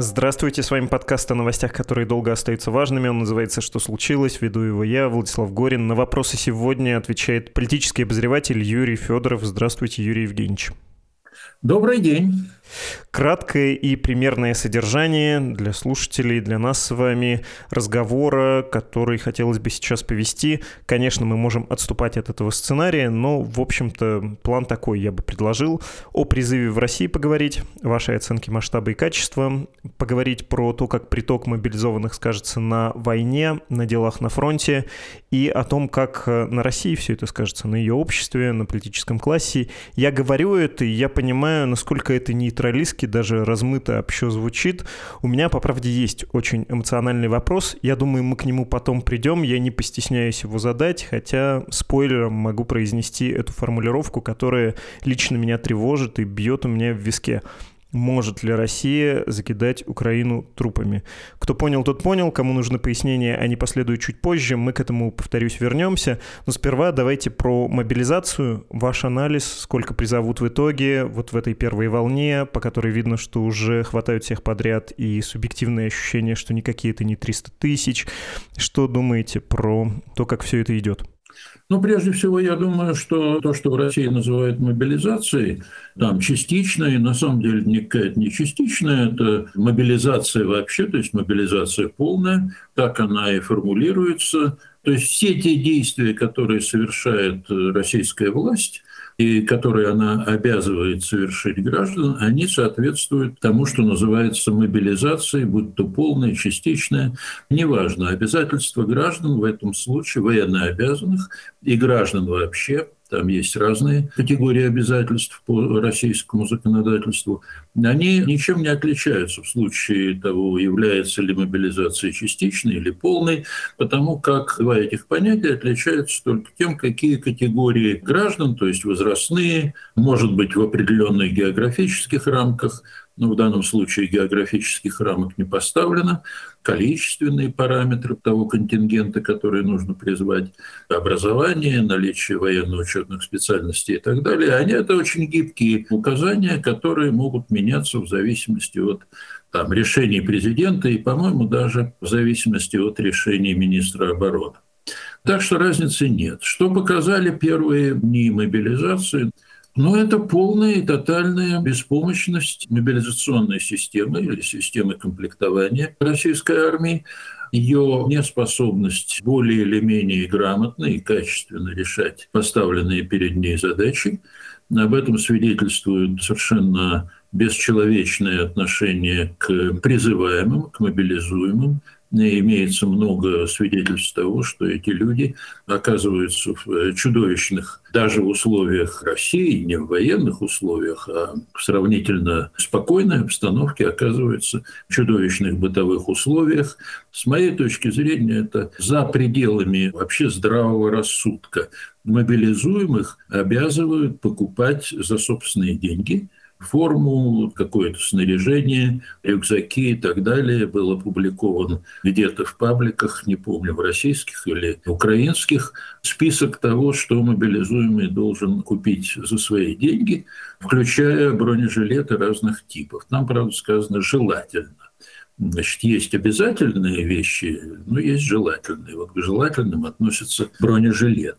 Здравствуйте, с вами подкаст о новостях, которые долго остаются важными. Он называется «Что случилось?». Веду его я, Владислав Горин. На вопросы сегодня отвечает политический обозреватель Юрий Федоров. Здравствуйте, Юрий Евгеньевич. Добрый день. Краткое и примерное содержание для слушателей, для нас с вами разговора, который хотелось бы сейчас повести. Конечно, мы можем отступать от этого сценария, но, в общем-то, план такой я бы предложил. О призыве в России поговорить, вашей оценки масштаба и качества, поговорить про то, как приток мобилизованных скажется на войне, на делах на фронте, и о том, как на России все это скажется, на ее обществе, на политическом классе. Я говорю это, и я понимаю, насколько это не нейтралистски, даже размыто общо звучит. У меня, по правде, есть очень эмоциональный вопрос. Я думаю, мы к нему потом придем. Я не постесняюсь его задать, хотя спойлером могу произнести эту формулировку, которая лично меня тревожит и бьет у меня в виске может ли Россия закидать Украину трупами. Кто понял, тот понял. Кому нужно пояснение, они последуют чуть позже. Мы к этому, повторюсь, вернемся. Но сперва давайте про мобилизацию. Ваш анализ, сколько призовут в итоге вот в этой первой волне, по которой видно, что уже хватают всех подряд, и субъективное ощущение, что никакие это не 300 тысяч. Что думаете про то, как все это идет? Ну, прежде всего, я думаю, что то, что в России называют мобилизацией, там частичная, на самом деле не какая-то не частичная, это мобилизация вообще, то есть мобилизация полная, так она и формулируется. То есть все те действия, которые совершает российская власть, и которые она обязывает совершить граждан, они соответствуют тому, что называется мобилизацией, будь то полная, частичная, неважно. Обязательства граждан в этом случае, военнообязанных и граждан вообще, там есть разные категории обязательств по российскому законодательству, они ничем не отличаются в случае того, является ли мобилизация частичной или полной, потому как два этих понятия отличаются только тем, какие категории граждан, то есть возрастные, может быть, в определенных географических рамках, но в данном случае географических рамок не поставлено, количественные параметры того контингента, который нужно призвать, образование, наличие военно-учетных специальностей и так далее, они это очень гибкие указания, которые могут меняться в зависимости от там, решений президента и, по-моему, даже в зависимости от решений министра обороны. Так что разницы нет. Что показали первые дни мобилизации – но это полная и тотальная беспомощность мобилизационной системы или системы комплектования российской армии, ее неспособность более или менее грамотно и качественно решать поставленные перед ней задачи. Об этом свидетельствует совершенно бесчеловечное отношение к призываемым, к мобилизуемым, имеется много свидетельств того, что эти люди оказываются в э, чудовищных, даже в условиях России, не в военных условиях, а в сравнительно спокойной обстановке оказываются в чудовищных бытовых условиях. С моей точки зрения, это за пределами вообще здравого рассудка. Мобилизуемых обязывают покупать за собственные деньги – форму, какое-то снаряжение, рюкзаки и так далее был опубликован где-то в пабликах, не помню, в российских или украинских, список того, что мобилизуемый должен купить за свои деньги, включая бронежилеты разных типов. Там, правда, сказано «желательно». Значит, есть обязательные вещи, но есть желательные. Вот к желательным относится бронежилет.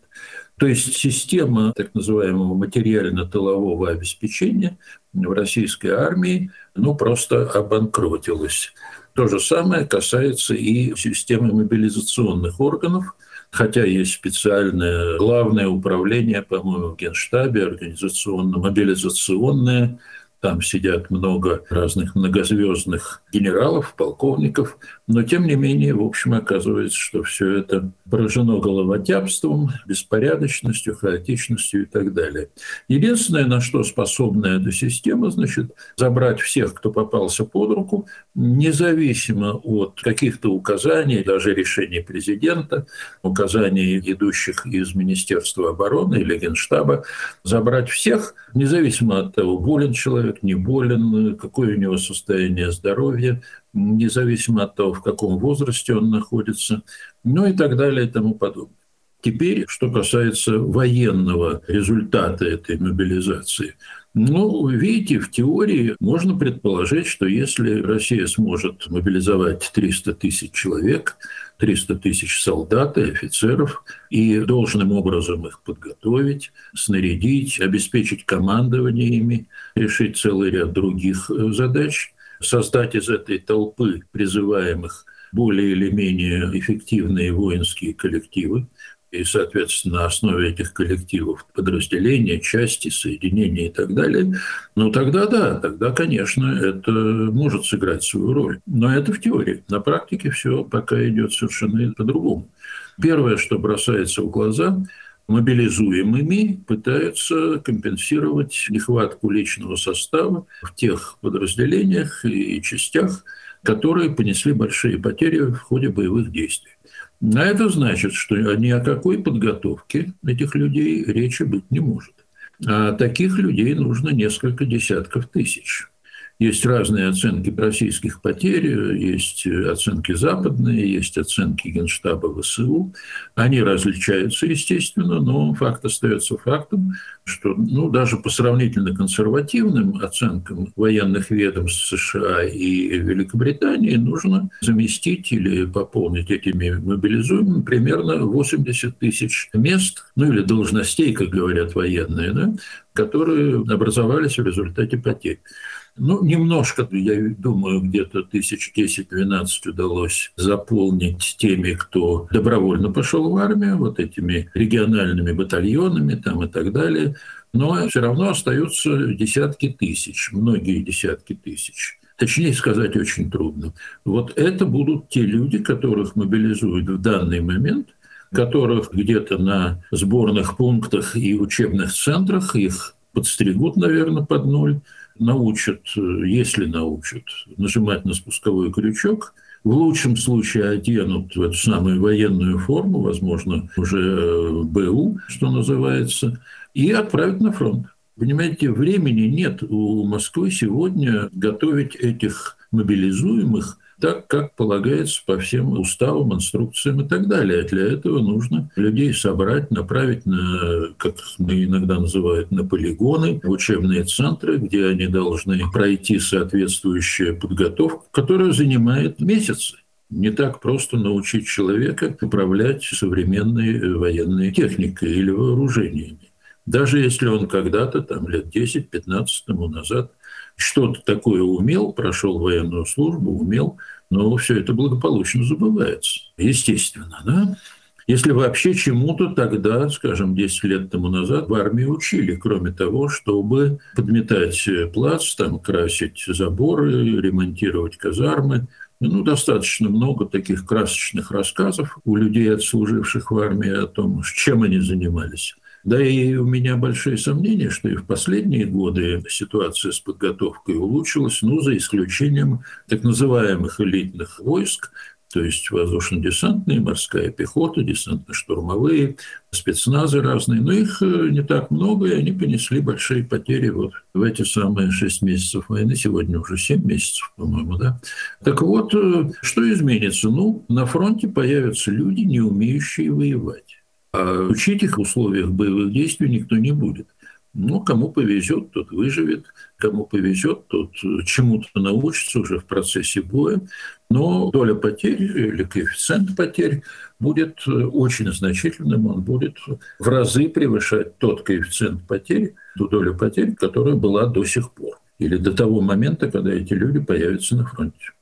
То есть система так называемого материально-тылового обеспечения в российской армии ну, просто обанкротилась. То же самое касается и системы мобилизационных органов, хотя есть специальное главное управление, по-моему, в Генштабе, организационно-мобилизационное, там сидят много разных многозвездных генералов, полковников, но тем не менее, в общем, оказывается, что все это поражено головотяпством, беспорядочностью, хаотичностью и так далее. Единственное, на что способна эта система, значит, забрать всех, кто попался под руку, независимо от каких-то указаний, даже решений президента, указаний, идущих из Министерства обороны или Генштаба, забрать всех, независимо от того, болен человек, не болен, какое у него состояние здоровья, независимо от того, в каком возрасте он находится, ну и так далее и тому подобное. Теперь, что касается военного результата этой мобилизации. Ну, видите, в теории можно предположить, что если Россия сможет мобилизовать 300 тысяч человек, 300 тысяч солдат и офицеров, и должным образом их подготовить, снарядить, обеспечить командование ими, решить целый ряд других э, задач, создать из этой толпы призываемых более или менее эффективные воинские коллективы, и, соответственно, на основе этих коллективов подразделения, части, соединения и так далее, ну тогда да, тогда, конечно, это может сыграть свою роль. Но это в теории. На практике все пока идет совершенно по-другому. Первое, что бросается в глаза, мобилизуемыми пытаются компенсировать нехватку личного состава в тех подразделениях и частях, которые понесли большие потери в ходе боевых действий. А это значит, что ни о какой подготовке этих людей речи быть не может. А таких людей нужно несколько десятков тысяч. Есть разные оценки российских потерь, есть оценки западные, есть оценки Генштаба ВСУ. Они различаются, естественно, но факт остается фактом, что ну, даже по сравнительно консервативным оценкам военных ведомств США и Великобритании нужно заместить или пополнить этими мобилизуемыми примерно 80 тысяч мест, ну или должностей, как говорят военные, да, которые образовались в результате потерь. Ну, немножко, я думаю, где-то тысяч 10-12 удалось заполнить теми, кто добровольно пошел в армию, вот этими региональными батальонами там и так далее. Но все равно остаются десятки тысяч, многие десятки тысяч. Точнее сказать очень трудно. Вот это будут те люди, которых мобилизуют в данный момент – которых где-то на сборных пунктах и учебных центрах их подстригут, наверное, под ноль, научат, если научат, нажимать на спусковой крючок, в лучшем случае оденут в эту самую военную форму, возможно, уже БУ, что называется, и отправят на фронт. Понимаете, времени нет у Москвы сегодня готовить этих мобилизуемых так, как полагается по всем уставам, инструкциям и так далее. Для этого нужно людей собрать, направить на, как иногда называют, на полигоны, в учебные центры, где они должны пройти соответствующую подготовку, которая занимает месяцы. Не так просто научить человека управлять современной военной техникой или вооружениями. Даже если он когда-то, там, лет 10-15 тому назад, что-то такое умел, прошел военную службу, умел, но все это благополучно забывается. Естественно, да? Если вообще чему-то тогда, скажем, 10 лет тому назад в армии учили, кроме того, чтобы подметать плац, там, красить заборы, ремонтировать казармы, ну, достаточно много таких красочных рассказов у людей, отслуживших в армии, о том, чем они занимались. Да и у меня большие сомнения, что и в последние годы ситуация с подготовкой улучшилась, ну, за исключением так называемых элитных войск, то есть воздушно-десантные, морская пехота, десантно-штурмовые, спецназы разные. Но их э, не так много, и они понесли большие потери вот в эти самые шесть месяцев войны. Сегодня уже семь месяцев, по-моему, да. Так вот, э, что изменится? Ну, на фронте появятся люди, не умеющие воевать. А учить их в условиях боевых действий никто не будет. Ну, кому повезет, тот выживет, кому повезет, тот чему-то научится уже в процессе боя. Но доля потерь или коэффициент потерь будет очень значительным, он будет в разы превышать тот коэффициент потерь, ту долю потерь, которая была до сих пор, или до того момента, когда эти люди появятся на фронте.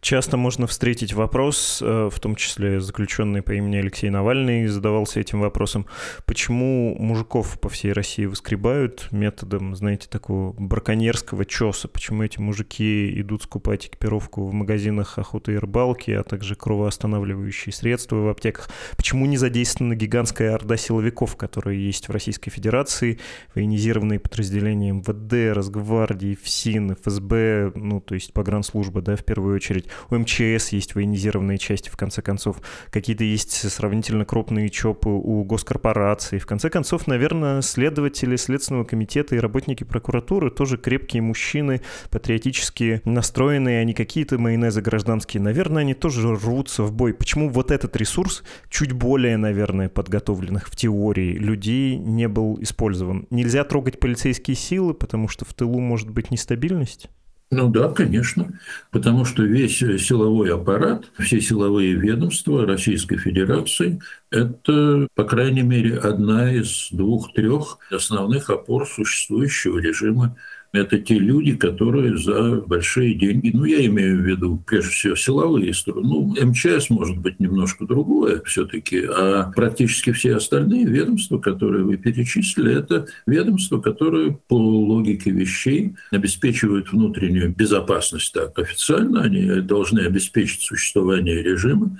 Часто можно встретить вопрос, э, в том числе заключенный по имени Алексей Навальный задавался этим вопросом, почему мужиков по всей России выскребают методом, знаете, такого браконьерского чеса, почему эти мужики идут скупать экипировку в магазинах охоты и рыбалки, а также кровоостанавливающие средства в аптеках, почему не задействована гигантская орда силовиков, которые есть в Российской Федерации, военизированные подразделения МВД, Росгвардии, ФСИН, ФСБ, ну, то есть погранслужба, да, в первую очередь, очередь. У МЧС есть военизированные части, в конце концов. Какие-то есть сравнительно крупные ЧОПы у госкорпораций. В конце концов, наверное, следователи Следственного комитета и работники прокуратуры тоже крепкие мужчины, патриотически настроенные, они какие-то майонезы гражданские. Наверное, они тоже рвутся в бой. Почему вот этот ресурс чуть более, наверное, подготовленных в теории людей не был использован? Нельзя трогать полицейские силы, потому что в тылу может быть нестабильность? Ну да, конечно, потому что весь силовой аппарат, все силовые ведомства Российской Федерации – это, по крайней мере, одна из двух-трех основных опор существующего режима это те люди, которые за большие деньги, ну, я имею в виду, прежде всего, силовые структуры. Ну, МЧС может быть немножко другое все-таки, а практически все остальные ведомства, которые вы перечислили, это ведомства, которые по логике вещей обеспечивают внутреннюю безопасность так официально, они должны обеспечить существование режима,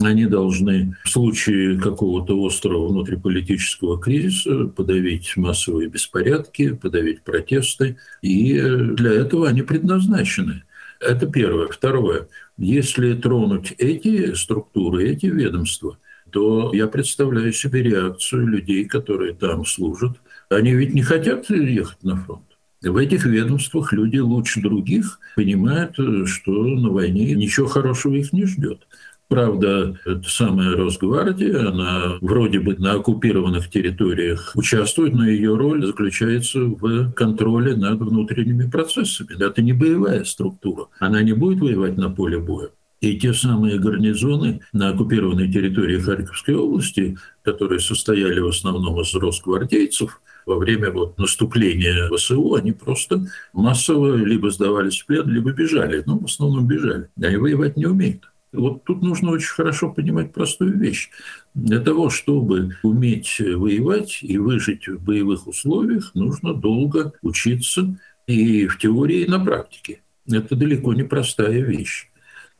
они должны в случае какого-то острого внутриполитического кризиса подавить массовые беспорядки, подавить протесты, и для этого они предназначены. Это первое. Второе. Если тронуть эти структуры, эти ведомства, то я представляю себе реакцию людей, которые там служат. Они ведь не хотят ехать на фронт. В этих ведомствах люди лучше других понимают, что на войне ничего хорошего их не ждет. Правда, эта самая Росгвардия, она вроде бы на оккупированных территориях участвует, но ее роль заключается в контроле над внутренними процессами. Это не боевая структура. Она не будет воевать на поле боя. И те самые гарнизоны на оккупированной территории Харьковской области, которые состояли в основном из росгвардейцев, во время вот наступления ВСУ они просто массово либо сдавались в плен, либо бежали. Ну, в основном бежали. Они воевать не умеют. Вот тут нужно очень хорошо понимать простую вещь. Для того, чтобы уметь воевать и выжить в боевых условиях, нужно долго учиться и в теории, и на практике. Это далеко не простая вещь.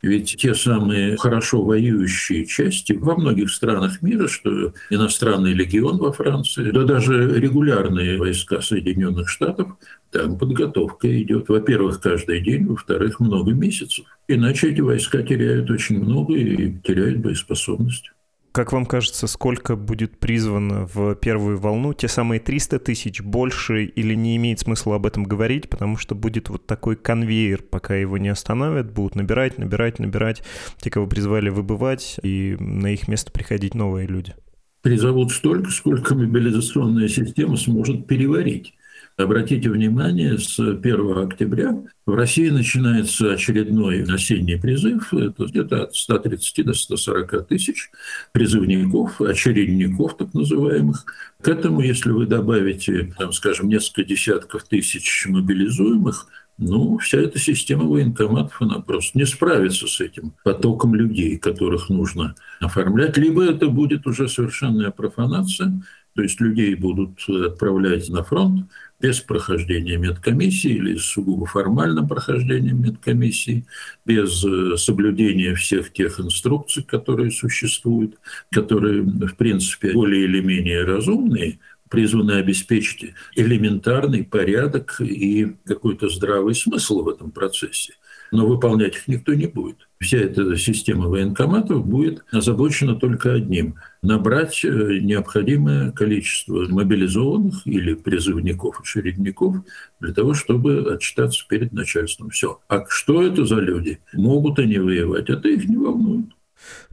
Ведь те самые хорошо воюющие части во многих странах мира, что иностранный легион во Франции, да даже регулярные войска Соединенных Штатов, там подготовка идет, во-первых, каждый день, во-вторых, много месяцев. Иначе эти войска теряют очень много и теряют боеспособность. Как вам кажется, сколько будет призвано в первую волну? Те самые 300 тысяч больше или не имеет смысла об этом говорить, потому что будет вот такой конвейер, пока его не остановят, будут набирать, набирать, набирать. Те, кого призвали выбывать, и на их место приходить новые люди. Призовут столько, сколько мобилизационная система сможет переварить. Обратите внимание, с 1 октября в России начинается очередной осенний призыв. Это где-то от 130 до 140 тысяч призывников, очередников так называемых. К этому, если вы добавите, там, скажем, несколько десятков тысяч мобилизуемых, ну, вся эта система военкоматов, она просто не справится с этим потоком людей, которых нужно оформлять. Либо это будет уже совершенная профанация, то есть людей будут отправлять на фронт, без прохождения медкомиссии или сугубо формальным прохождением медкомиссии, без э, соблюдения всех тех инструкций, которые существуют, которые, в принципе, более или менее разумные, призваны обеспечить элементарный порядок и какой-то здравый смысл в этом процессе но выполнять их никто не будет. Вся эта система военкоматов будет озабочена только одним – набрать э, необходимое количество мобилизованных или призывников, очередников для того, чтобы отчитаться перед начальством. Все. А что это за люди? Могут они воевать? Это их не волнует.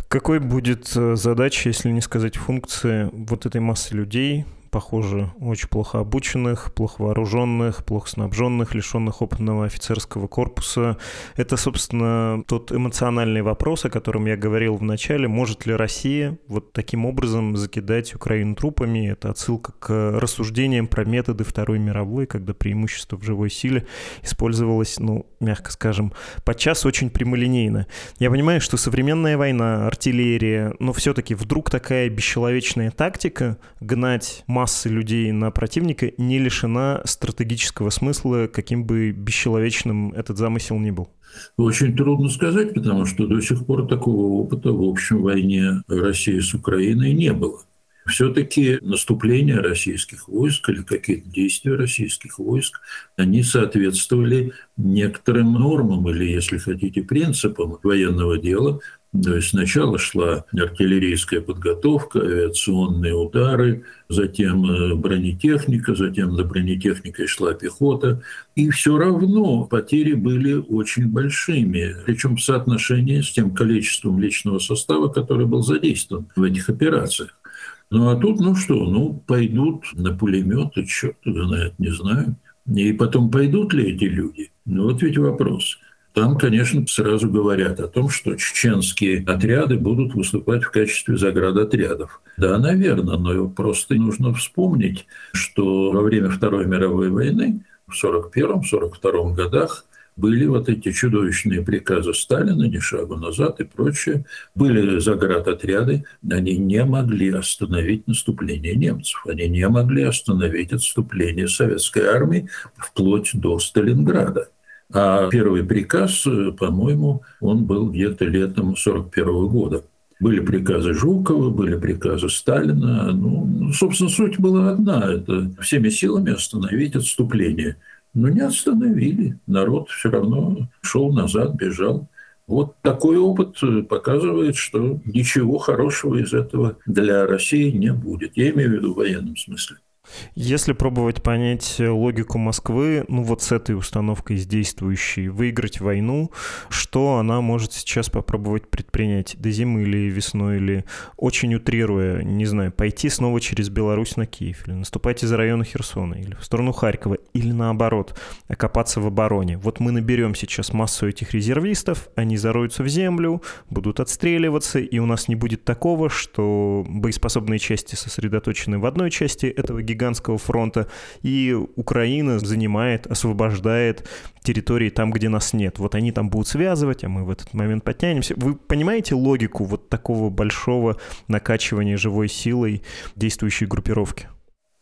Какой будет э, задача, если не сказать функция вот этой массы людей, похоже, очень плохо обученных, плохо вооруженных, плохо снабженных, лишенных опытного офицерского корпуса. Это, собственно, тот эмоциональный вопрос, о котором я говорил в начале. Может ли Россия вот таким образом закидать Украину трупами? Это отсылка к рассуждениям про методы Второй мировой, когда преимущество в живой силе использовалось, ну, мягко скажем, подчас очень прямолинейно. Я понимаю, что современная война, артиллерия, но все-таки вдруг такая бесчеловечная тактика гнать массы людей на противника не лишена стратегического смысла, каким бы бесчеловечным этот замысел ни был? Очень трудно сказать, потому что до сих пор такого опыта в общем войне России с Украиной не было все-таки наступление российских войск или какие-то действия российских войск, они соответствовали некоторым нормам или, если хотите, принципам военного дела. То есть сначала шла артиллерийская подготовка, авиационные удары, затем э, бронетехника, затем за бронетехникой шла пехота. И все равно потери были очень большими, причем в соотношении с тем количеством личного состава, который был задействован в этих операциях. Ну а тут, ну что, ну пойдут на пулеметы, черт знает, не знаю. И потом пойдут ли эти люди? Ну вот ведь вопрос. Там, конечно, сразу говорят о том, что чеченские отряды будут выступать в качестве заградотрядов. Да, наверное, но просто нужно вспомнить, что во время Второй мировой войны в 1941-1942 годах были вот эти чудовищные приказы Сталина, ни шагу назад и прочее. Были заградотряды, они не могли остановить наступление немцев, они не могли остановить отступление советской армии вплоть до Сталинграда. А первый приказ, по-моему, он был где-то летом 1941 года. Были приказы Жукова, были приказы Сталина. Ну, собственно, суть была одна – это всеми силами остановить отступление – но не остановили. Народ все равно шел назад, бежал. Вот такой опыт показывает, что ничего хорошего из этого для России не будет. Я имею в виду в военном смысле. Если пробовать понять логику Москвы, ну вот с этой установкой, с действующей, выиграть войну, что она может сейчас попробовать предпринять до зимы или весной, или очень утрируя, не знаю, пойти снова через Беларусь на Киев, или наступать из района Херсона, или в сторону Харькова, или наоборот, окопаться в обороне. Вот мы наберем сейчас массу этих резервистов, они зароются в землю, будут отстреливаться, и у нас не будет такого, что боеспособные части сосредоточены в одной части этого гигантского фронта, и Украина занимает, освобождает территории там, где нас нет. Вот они там будут связывать, а мы в этот момент подтянемся. Вы понимаете логику вот такого большого накачивания живой силой действующей группировки?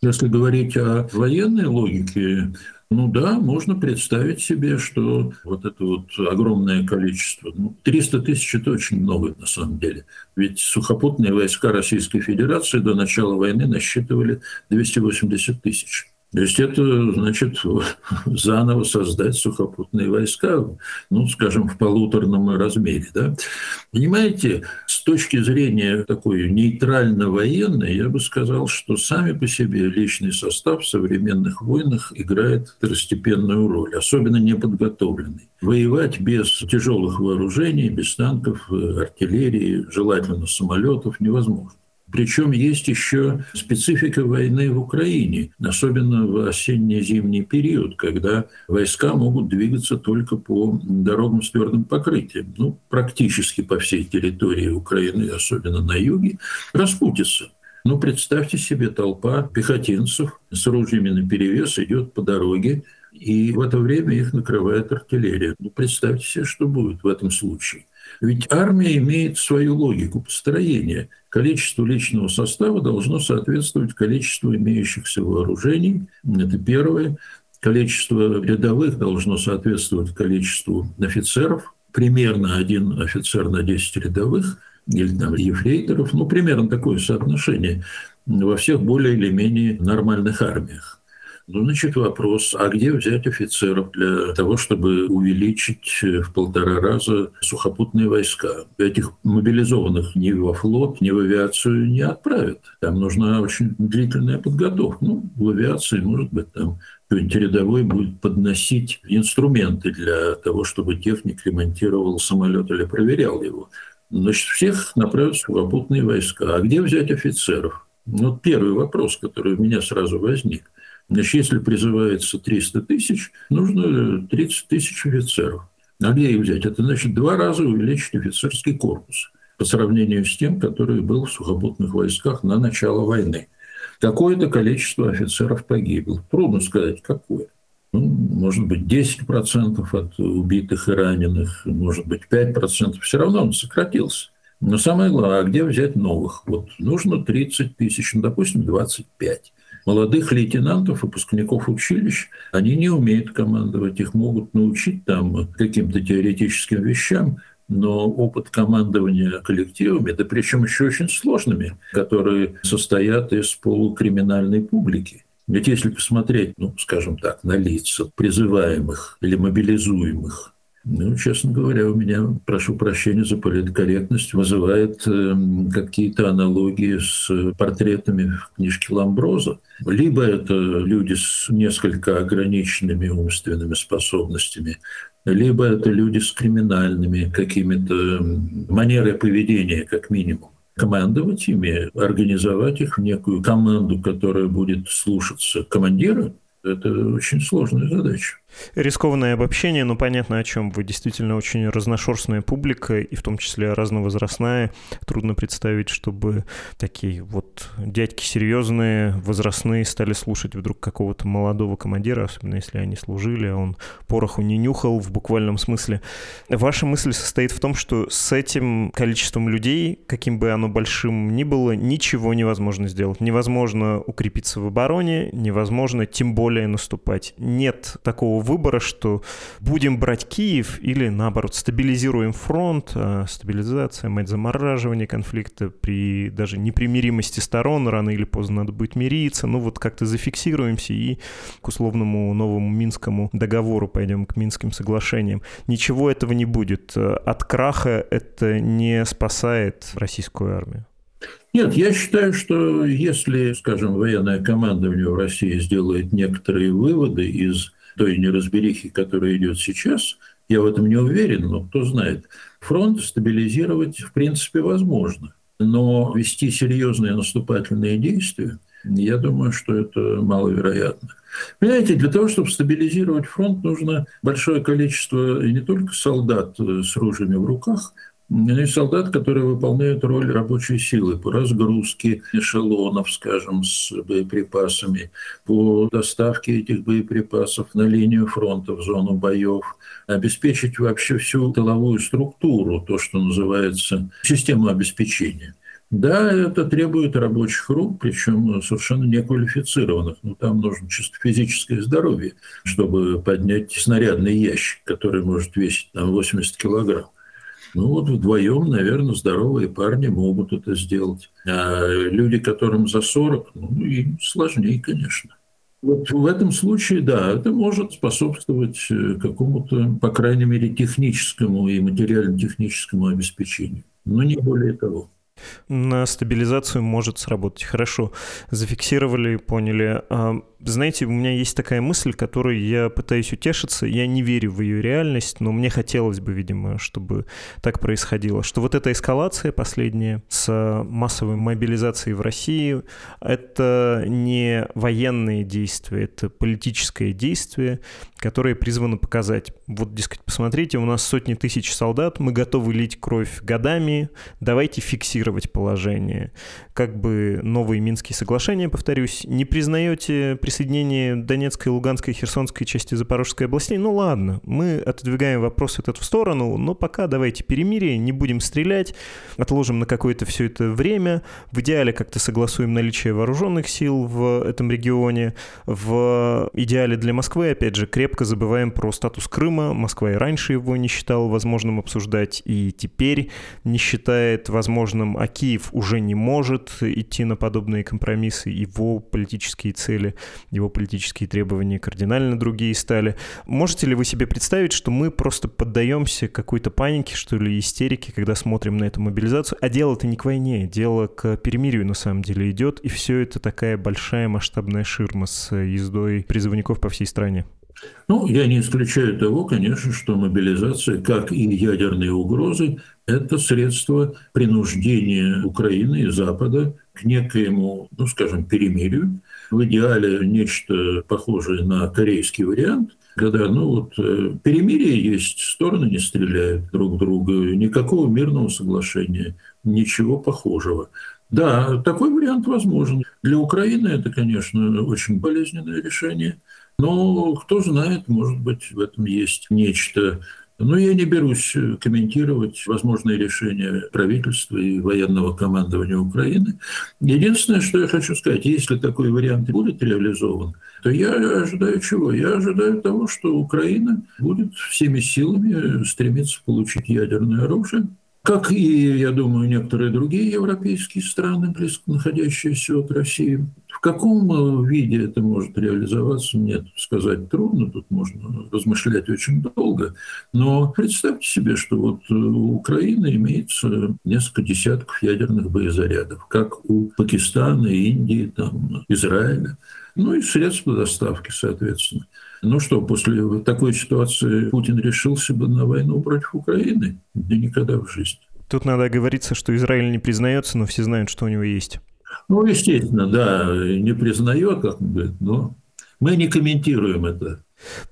Если говорить о военной логике, ну да, можно представить себе, что вот это вот огромное количество, ну, 300 тысяч – это очень много на самом деле. Ведь сухопутные войска Российской Федерации до начала войны насчитывали 280 тысяч. То есть это значит заново создать сухопутные войска, ну, скажем, в полуторном размере. Да? Понимаете, с точки зрения такой нейтрально-военной, я бы сказал, что сами по себе личный состав в современных войнах играет второстепенную роль, особенно неподготовленный. Воевать без тяжелых вооружений, без танков, артиллерии, желательно самолетов невозможно. Причем есть еще специфика войны в Украине, особенно в осенне-зимний период, когда войска могут двигаться только по дорогам с твердым покрытием. Ну, практически по всей территории Украины, особенно на юге, распутится. Ну, представьте себе, толпа пехотинцев с ружьями на перевес идет по дороге, и в это время их накрывает артиллерия. Ну, представьте себе, что будет в этом случае. Ведь армия имеет свою логику построения. Количество личного состава должно соответствовать количеству имеющихся вооружений. Это первое. Количество рядовых должно соответствовать количеству офицеров. Примерно один офицер на 10 рядовых или там ефрейторов. Ну, примерно такое соотношение во всех более или менее нормальных армиях. Ну, значит, вопрос, а где взять офицеров для того, чтобы увеличить в полтора раза сухопутные войска? Этих мобилизованных ни во флот, ни в авиацию не отправят. Там нужна очень длительная подготовка. Ну, в авиации, может быть, там какой-нибудь рядовой будет подносить инструменты для того, чтобы техник ремонтировал самолет или проверял его. Значит, всех направят сухопутные войска. А где взять офицеров? Вот первый вопрос, который у меня сразу возник. Значит, если призывается 300 тысяч, нужно 30 тысяч офицеров. А где их взять? Это значит два раза увеличить офицерский корпус по сравнению с тем, который был в сухопутных войсках на начало войны. Какое-то количество офицеров погибло. Трудно сказать, какое. Ну, может быть, 10% от убитых и раненых, может быть, 5%. Все равно он сократился. Но самое главное, а где взять новых? Вот нужно 30 тысяч, ну, допустим, 25 молодых лейтенантов, выпускников училищ, они не умеют командовать, их могут научить там каким-то теоретическим вещам, но опыт командования коллективами, да причем еще очень сложными, которые состоят из полукриминальной публики. Ведь если посмотреть, ну, скажем так, на лица призываемых или мобилизуемых, ну, честно говоря, у меня, прошу прощения за политкорректность, вызывает э, какие-то аналогии с портретами в книжке Ламброза. Либо это люди с несколько ограниченными умственными способностями, либо это люди с криминальными какими-то манерой поведения, как минимум командовать ими, организовать их в некую команду, которая будет слушаться командира, это очень сложная задача. Рискованное обобщение, но понятно, о чем вы. Действительно, очень разношерстная публика, и в том числе разновозрастная. Трудно представить, чтобы такие вот дядьки серьезные, возрастные стали слушать вдруг какого-то молодого командира, особенно если они служили, а он пороху не нюхал в буквальном смысле. Ваша мысль состоит в том, что с этим количеством людей, каким бы оно большим ни было, ничего невозможно сделать. Невозможно укрепиться в обороне, невозможно тем более наступать. Нет такого выбора, что будем брать Киев или, наоборот, стабилизируем фронт, а стабилизация, мать замораживание конфликта при даже непримиримости сторон, рано или поздно надо будет мириться, ну вот как-то зафиксируемся и к условному новому Минскому договору пойдем, к Минским соглашениям. Ничего этого не будет. От краха это не спасает российскую армию. Нет, я считаю, что если, скажем, военное командование в России сделает некоторые выводы из той неразберихи, которая идет сейчас, я в этом не уверен, но кто знает, фронт стабилизировать в принципе возможно. Но вести серьезные наступательные действия, я думаю, что это маловероятно. Понимаете, для того, чтобы стабилизировать фронт, нужно большое количество не только солдат с ружьями в руках, есть солдат, которые выполняют роль рабочей силы по разгрузке эшелонов, скажем, с боеприпасами, по доставке этих боеприпасов на линию фронта, в зону боев, обеспечить вообще всю тыловую структуру, то, что называется систему обеспечения. Да, это требует рабочих рук, причем совершенно неквалифицированных. Но там нужно чисто физическое здоровье, чтобы поднять снарядный ящик, который может весить там 80 килограмм. Ну вот вдвоем, наверное, здоровые парни могут это сделать. А люди, которым за 40, ну, им сложнее, конечно. Вот в этом случае, да, это может способствовать э, какому-то, по крайней мере, техническому и материально-техническому обеспечению. Но не более того на стабилизацию может сработать. Хорошо, зафиксировали, поняли. Знаете, у меня есть такая мысль, которой я пытаюсь утешиться. Я не верю в ее реальность, но мне хотелось бы, видимо, чтобы так происходило. Что вот эта эскалация последняя с массовой мобилизацией в России, это не военные действия, это политическое действие, которое призвано показать, вот, дескать, посмотрите, у нас сотни тысяч солдат, мы готовы лить кровь годами, давайте фиксировать положение. Как бы новые Минские соглашения, повторюсь, не признаете присоединение Донецкой, Луганской, Херсонской части Запорожской областей, ну ладно, мы отодвигаем вопрос этот в сторону, но пока давайте перемирие, не будем стрелять, отложим на какое-то все это время, в идеале как-то согласуем наличие вооруженных сил в этом регионе, в идеале для Москвы, опять же, крепко забываем про статус Крыма, Москва и раньше его не считала возможным обсуждать, и теперь не считает возможным, а Киев уже не может идти на подобные компромиссы, его политические цели его политические требования кардинально другие стали. Можете ли вы себе представить, что мы просто поддаемся какой-то панике, что ли, истерике, когда смотрим на эту мобилизацию? А дело-то не к войне, дело к перемирию на самом деле идет, и все это такая большая масштабная ширма с ездой призывников по всей стране. Ну, я не исключаю того, конечно, что мобилизация, как и ядерные угрозы, Это средство принуждения Украины и Запада к некоему, ну, скажем, перемирию. В идеале нечто похожее на корейский вариант, когда, ну вот, э, перемирие есть, стороны не стреляют друг друга, никакого мирного соглашения, ничего похожего. Да, такой вариант возможен. Для Украины это, конечно, очень болезненное решение. Но кто знает, может быть, в этом есть нечто но я не берусь комментировать возможные решения правительства и военного командования Украины. Единственное, что я хочу сказать, если такой вариант будет реализован, то я ожидаю чего? Я ожидаю того, что Украина будет всеми силами стремиться получить ядерное оружие, как и, я думаю, некоторые другие европейские страны, близко находящиеся от России. Каком э, виде это может реализоваться, мне сказать трудно, тут можно размышлять очень долго. Но представьте себе, что вот э, у Украины имеется несколько десятков ядерных боезарядов, как у Пакистана, Индии, там, Израиля. Ну и средства доставки, соответственно. Ну что, после такой ситуации Путин решился бы на войну против Украины? Да никогда в жизни. Тут надо оговориться, что Израиль не признается, но все знают, что у него есть. Ну, естественно, да, не признает, как бы, но мы не комментируем это.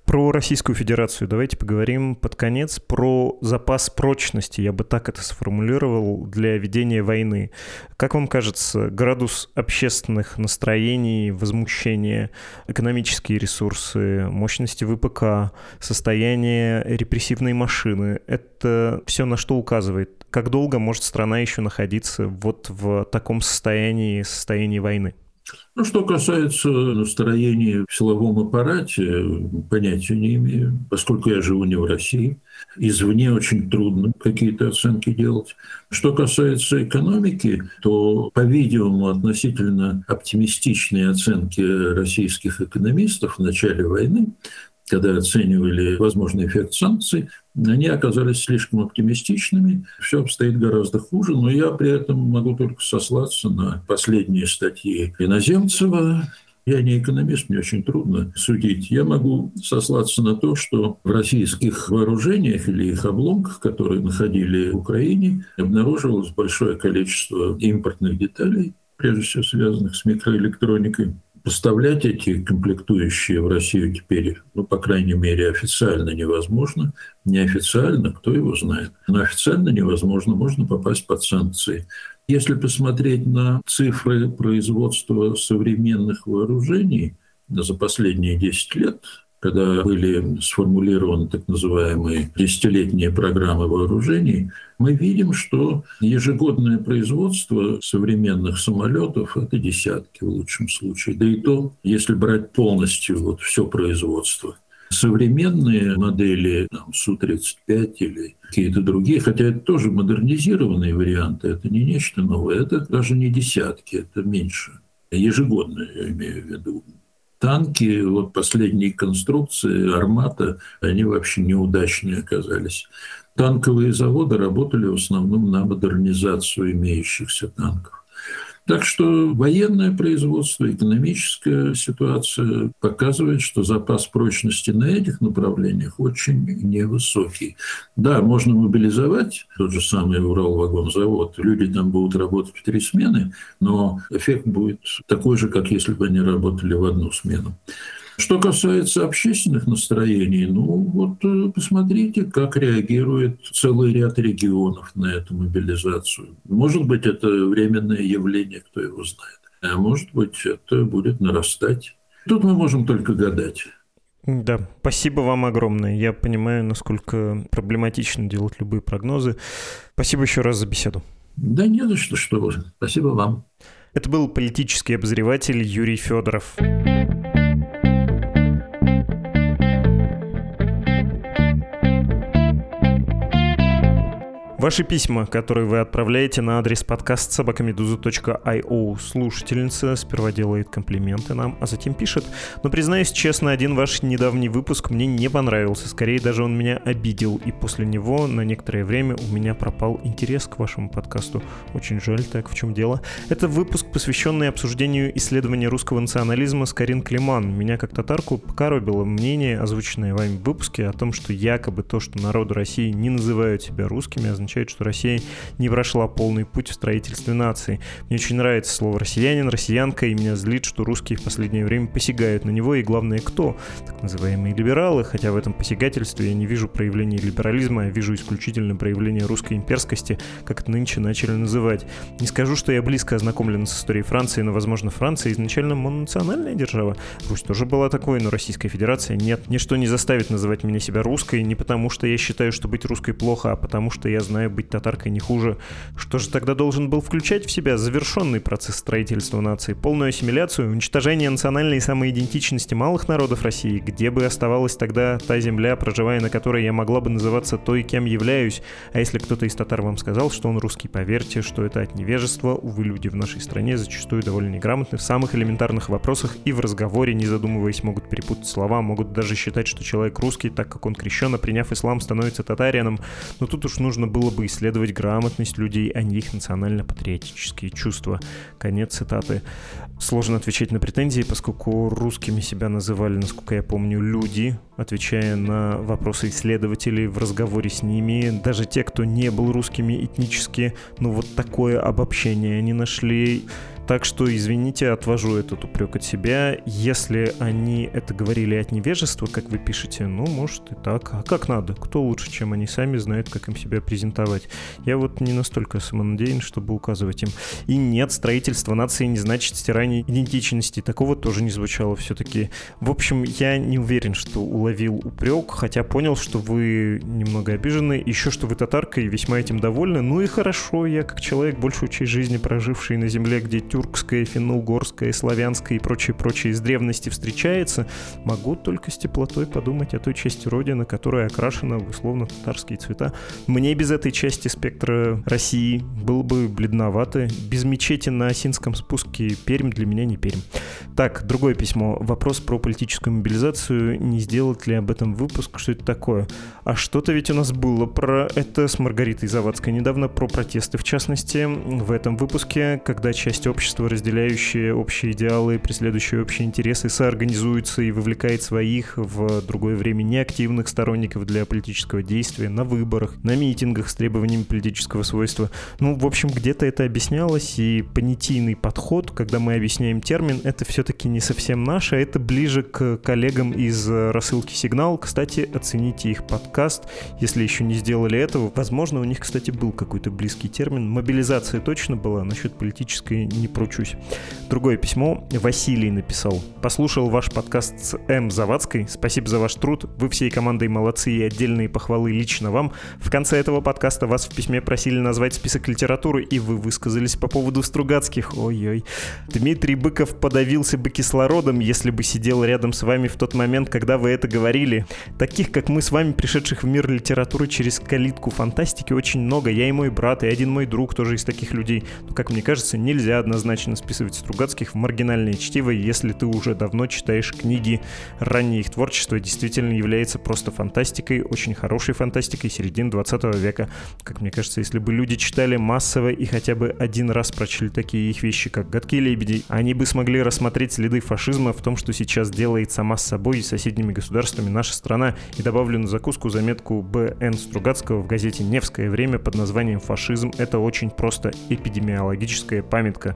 Про Российскую Федерацию давайте поговорим под конец. Про запас прочности, я бы так это сформулировал, для ведения войны. Как вам кажется, градус общественных настроений, возмущения, экономические ресурсы, мощности ВПК, состояние репрессивной машины — это все на что указывает? Как долго может страна еще находиться вот в таком состоянии, состоянии войны? Ну, что касается настроения в силовом аппарате, понятия не имею, поскольку я живу не в России. Извне очень трудно какие-то оценки делать. Что касается экономики, то, по-видимому, относительно оптимистичные оценки российских экономистов в начале войны когда оценивали возможный эффект санкций, они оказались слишком оптимистичными. Все обстоит гораздо хуже, но я при этом могу только сослаться на последние статьи Иноземцева, я не экономист, мне очень трудно судить. Я могу сослаться на то, что в российских вооружениях или их обломках, которые находили в Украине, обнаруживалось большое количество импортных деталей, прежде всего связанных с микроэлектроникой. Поставлять эти комплектующие в Россию теперь, ну, по крайней мере, официально невозможно. Неофициально, кто его знает. Но официально невозможно, можно попасть под санкции. Если посмотреть на цифры производства современных вооружений за последние 10 лет, когда были сформулированы так называемые десятилетние программы вооружений, мы видим, что ежегодное производство современных самолетов – это десятки в лучшем случае. Да и то, если брать полностью вот все производство. Современные модели там, Су-35 или какие-то другие, хотя это тоже модернизированные варианты, это не нечто новое, это даже не десятки, это меньше. Ежегодно, я имею в виду танки, вот последние конструкции «Армата», они вообще неудачные оказались. Танковые заводы работали в основном на модернизацию имеющихся танков. Так что военное производство, экономическая ситуация показывает, что запас прочности на этих направлениях очень невысокий. Да, можно мобилизовать тот же самый Уралвагонзавод, люди там будут работать в три смены, но эффект будет такой же, как если бы они работали в одну смену. Что касается общественных настроений, ну вот э, посмотрите, как реагирует целый ряд регионов на эту мобилизацию. Может быть, это временное явление, кто его знает. А может быть, это будет нарастать. Тут мы можем только гадать. Да, спасибо вам огромное. Я понимаю, насколько проблематично делать любые прогнозы. Спасибо еще раз за беседу. Да не за что, что вы. Спасибо вам. Это был политический обозреватель Юрий Федоров. Ваши письма, которые вы отправляете на адрес подкаст собакамедуза.io. Слушательница сперва делает комплименты нам, а затем пишет. Но признаюсь честно, один ваш недавний выпуск мне не понравился. Скорее даже он меня обидел. И после него на некоторое время у меня пропал интерес к вашему подкасту. Очень жаль, так в чем дело. Это выпуск, посвященный обсуждению исследования русского национализма с Карин Климан. Меня как татарку покоробило мнение, озвученное вами в выпуске, о том, что якобы то, что народу России не называют себя русскими, означает означает, что Россия не прошла полный путь в строительстве нации. Мне очень нравится слово «россиянин», «россиянка», и меня злит, что русские в последнее время посягают на него, и главное, кто? Так называемые либералы, хотя в этом посягательстве я не вижу проявления либерализма, я вижу исключительно проявление русской имперскости, как это нынче начали называть. Не скажу, что я близко ознакомлен с историей Франции, но, возможно, Франция изначально мононациональная держава. Русь тоже была такой, но Российская Федерация нет. Ничто не заставит называть меня себя русской, не потому что я считаю, что быть русской плохо, а потому что я знаю, быть татаркой не хуже. Что же тогда должен был включать в себя завершенный процесс строительства нации, полную ассимиляцию, уничтожение национальной самоидентичности малых народов России, где бы оставалась тогда та земля, проживая на которой я могла бы называться той, кем являюсь. А если кто-то из татар вам сказал, что он русский, поверьте, что это от невежества. Увы, люди в нашей стране зачастую довольно неграмотны в самых элементарных вопросах и в разговоре, не задумываясь, могут перепутать слова, могут даже считать, что человек русский, так как он крещен, а приняв ислам, становится татарином. Но тут уж нужно было бы исследовать грамотность людей, а не их национально-патриотические чувства. Конец цитаты. Сложно отвечать на претензии, поскольку русскими себя называли, насколько я помню, люди, отвечая на вопросы исследователей в разговоре с ними. Даже те, кто не был русскими этнически, ну вот такое обобщение они нашли. Так что, извините, отвожу этот упрек от себя. Если они это говорили от невежества, как вы пишете, ну, может и так. А как надо? Кто лучше, чем они сами знают, как им себя презентовать? Я вот не настолько самонадеян, чтобы указывать им. И нет, строительство нации не значит стирание идентичности. Такого тоже не звучало все-таки. В общем, я не уверен, что уловил упрек, хотя понял, что вы немного обижены, еще что вы татарка и весьма этим довольны. Ну и хорошо, я как человек, большую часть жизни проживший на земле, где тюрк тюркское, финно-угорское, славянское и прочее-прочее из древности встречается, могу только с теплотой подумать о той части Родины, которая окрашена в условно-татарские цвета. Мне без этой части спектра России было бы бледновато. Без мечети на Осинском спуске Пермь для меня не Пермь. Так, другое письмо. Вопрос про политическую мобилизацию. Не сделать ли об этом выпуск? Что это такое? А что-то ведь у нас было про это с Маргаритой Завадской недавно, про протесты в частности. В этом выпуске, когда часть общества общество, разделяющее общие идеалы, преследующее общие интересы, соорганизуется и вовлекает своих в другое время неактивных сторонников для политического действия на выборах, на митингах с требованиями политического свойства. Ну, в общем, где-то это объяснялось, и понятийный подход, когда мы объясняем термин, это все-таки не совсем наше, а это ближе к коллегам из рассылки «Сигнал». Кстати, оцените их подкаст, если еще не сделали этого. Возможно, у них, кстати, был какой-то близкий термин. Мобилизация точно была, насчет политической не пручусь. Другое письмо Василий написал. Послушал ваш подкаст с М. Завадской. Спасибо за ваш труд. Вы всей командой молодцы и отдельные похвалы лично вам. В конце этого подкаста вас в письме просили назвать список литературы, и вы высказались по поводу Стругацких. Ой-ой. Дмитрий Быков подавился бы кислородом, если бы сидел рядом с вами в тот момент, когда вы это говорили. Таких, как мы с вами, пришедших в мир литературы через калитку фантастики, очень много. Я и мой брат, и один мой друг тоже из таких людей. Но, как мне кажется, нельзя однозначно однозначно списывать Стругацких в маргинальное чтиво, если ты уже давно читаешь книги. Раннее их творчество действительно является просто фантастикой, очень хорошей фантастикой середины 20 века. Как мне кажется, если бы люди читали массово и хотя бы один раз прочли такие их вещи, как «Гадкие лебеди», они бы смогли рассмотреть следы фашизма в том, что сейчас делает сама с собой и соседними государствами наша страна. И добавлю на закуску заметку Б.Н. Стругацкого в газете «Невское время» под названием «Фашизм» — это очень просто эпидемиологическая памятка.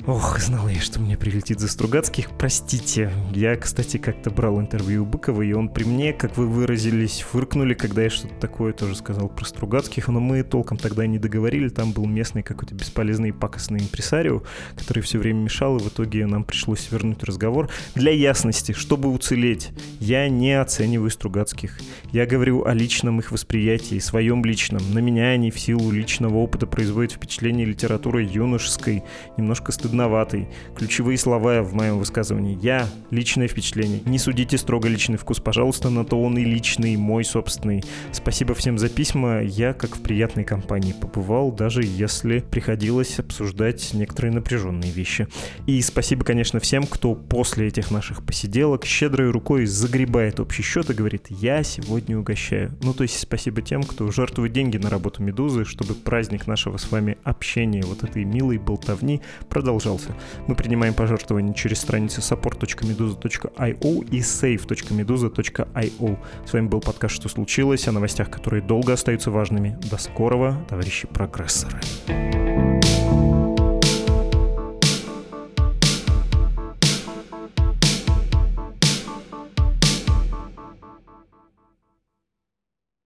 Ох, знал я, что мне прилетит за Стругацких. Простите. Я, кстати, как-то брал интервью у Быкова, и он при мне, как вы выразились, фыркнули, когда я что-то такое тоже сказал про Стругацких, но мы толком тогда не договорили. Там был местный какой-то бесполезный пакостный импресарио, который все время мешал, и в итоге нам пришлось вернуть разговор. Для ясности, чтобы уцелеть, я не оцениваю Стругацких. Я говорю о личном их восприятии, своем личном. На меня они в силу личного опыта производят впечатление литературы юношеской, немножко немножко стыдноватый. Ключевые слова в моем высказывании. Я — личное впечатление. Не судите строго личный вкус, пожалуйста, на то он и личный, мой собственный. Спасибо всем за письма. Я, как в приятной компании, побывал, даже если приходилось обсуждать некоторые напряженные вещи. И спасибо, конечно, всем, кто после этих наших посиделок щедрой рукой загребает общий счет и говорит «я сегодня угощаю». Ну, то есть спасибо тем, кто жертвует деньги на работу «Медузы», чтобы праздник нашего с вами общения, вот этой милой болтовни, продолжался продолжался. Мы принимаем пожертвования через страницы support.meduza.io и save.meduza.io. С вами был подкаст «Что случилось?» о новостях, которые долго остаются важными. До скорого, товарищи прогрессоры.